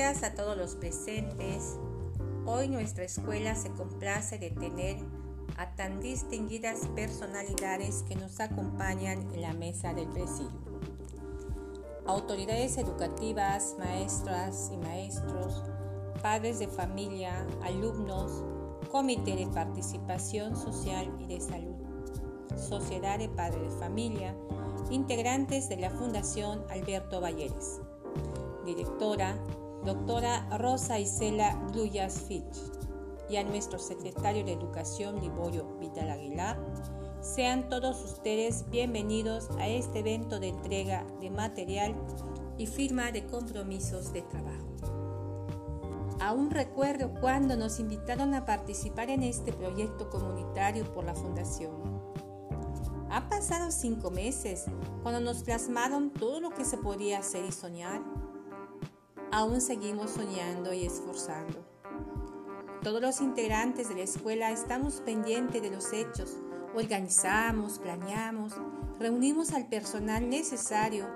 días a todos los presentes. Hoy nuestra escuela se complace de tener a tan distinguidas personalidades que nos acompañan en la mesa del presidio. Autoridades educativas, maestras y maestros, padres de familia, alumnos, comité de participación social y de salud, sociedad de padres de familia, integrantes de la Fundación Alberto Valleres, directora, doctora Rosa Isela Gluyas Fitch, y a nuestro secretario de Educación Liborio Vital Aguilar, sean todos ustedes bienvenidos a este evento de entrega de material y firma de compromisos de trabajo. Aún recuerdo cuando nos invitaron a participar en este proyecto comunitario por la Fundación. Ha pasado cinco meses cuando nos plasmaron todo lo que se podía hacer y soñar. Aún seguimos soñando y esforzando. Todos los integrantes de la escuela estamos pendientes de los hechos. Organizamos, planeamos, reunimos al personal necesario,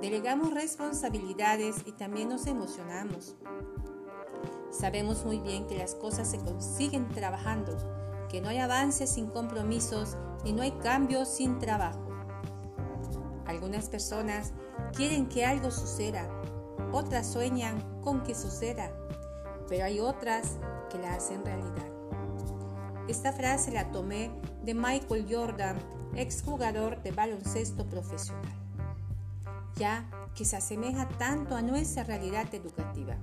delegamos responsabilidades y también nos emocionamos. Sabemos muy bien que las cosas se consiguen trabajando que no hay avances sin compromisos y no hay cambios sin trabajo. Algunas personas quieren que algo suceda, otras sueñan con que suceda, pero hay otras que la hacen realidad. Esta frase la tomé de Michael Jordan, exjugador de baloncesto profesional, ya que se asemeja tanto a nuestra realidad educativa.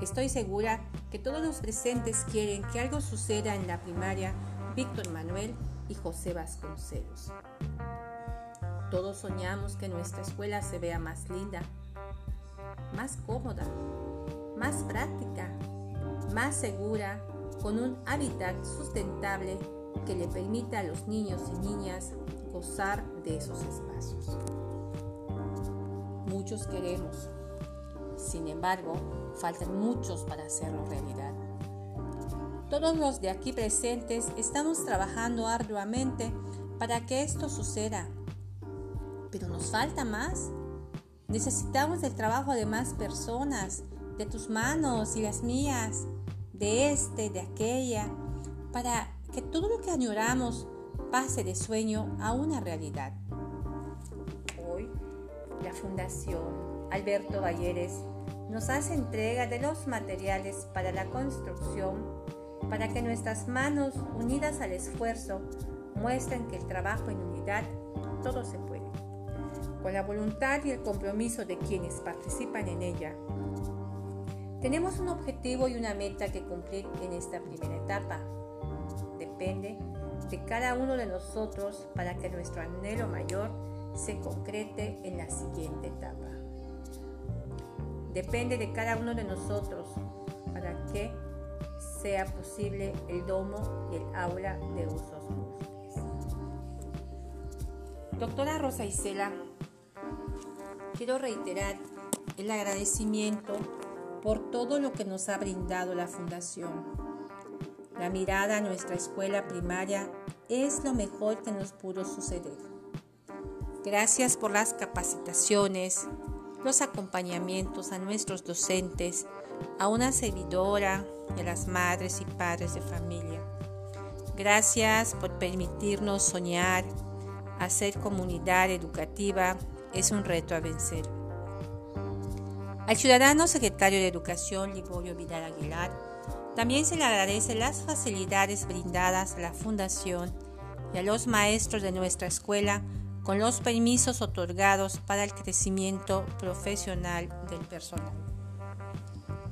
Estoy segura que todos los presentes quieren que algo suceda en la primaria Víctor Manuel y José Vasconcelos. Todos soñamos que nuestra escuela se vea más linda, más cómoda, más práctica, más segura, con un hábitat sustentable que le permita a los niños y niñas gozar de esos espacios. Muchos queremos, sin embargo, faltan muchos para hacerlo realidad. Todos los de aquí presentes estamos trabajando arduamente para que esto suceda. Pero nos falta más. Necesitamos del trabajo de más personas, de tus manos y las mías, de este, de aquella, para que todo lo que añoramos pase de sueño a una realidad. Hoy, la Fundación Alberto Valleres nos hace entrega de los materiales para la construcción para que nuestras manos unidas al esfuerzo muestren que el trabajo en unidad todo se puede. Con la voluntad y el compromiso de quienes participan en ella, tenemos un objetivo y una meta que cumplir en esta primera etapa. Depende de cada uno de nosotros para que nuestro anhelo mayor se concrete en la siguiente etapa depende de cada uno de nosotros para que sea posible el domo y el aula de usos múltiples. Doctora Rosa Isela, quiero reiterar el agradecimiento por todo lo que nos ha brindado la Fundación. La mirada a nuestra escuela primaria es lo mejor que nos pudo suceder. Gracias por las capacitaciones, los acompañamientos a nuestros docentes, a una servidora y a las madres y padres de familia. Gracias por permitirnos soñar. Hacer comunidad educativa es un reto a vencer. Al ciudadano secretario de Educación, Liborio Vidal Aguilar, también se le agradece las facilidades brindadas a la Fundación y a los maestros de nuestra escuela con los permisos otorgados para el crecimiento profesional del personal.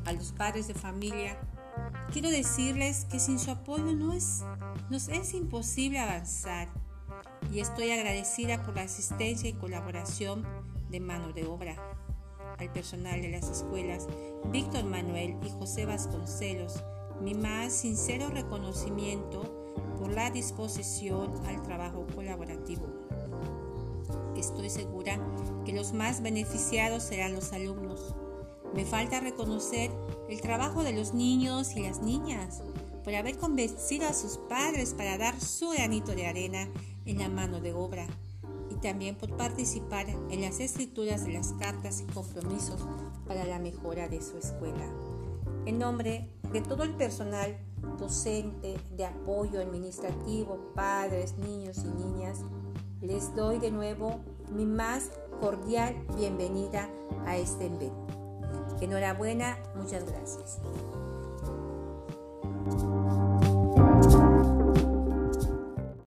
A los padres de familia, quiero decirles que sin su apoyo no es, nos es imposible avanzar y estoy agradecida por la asistencia y colaboración de mano de obra. Al personal de las escuelas Víctor Manuel y José Vasconcelos, mi más sincero reconocimiento por la disposición al trabajo colaborativo estoy segura que los más beneficiados serán los alumnos. Me falta reconocer el trabajo de los niños y las niñas por haber convencido a sus padres para dar su granito de arena en la mano de obra y también por participar en las escrituras de las cartas y compromisos para la mejora de su escuela. En nombre de todo el personal docente, de apoyo administrativo, padres, niños y niñas, les doy de nuevo mi más cordial bienvenida a este evento. Enhorabuena, muchas gracias. Thank you.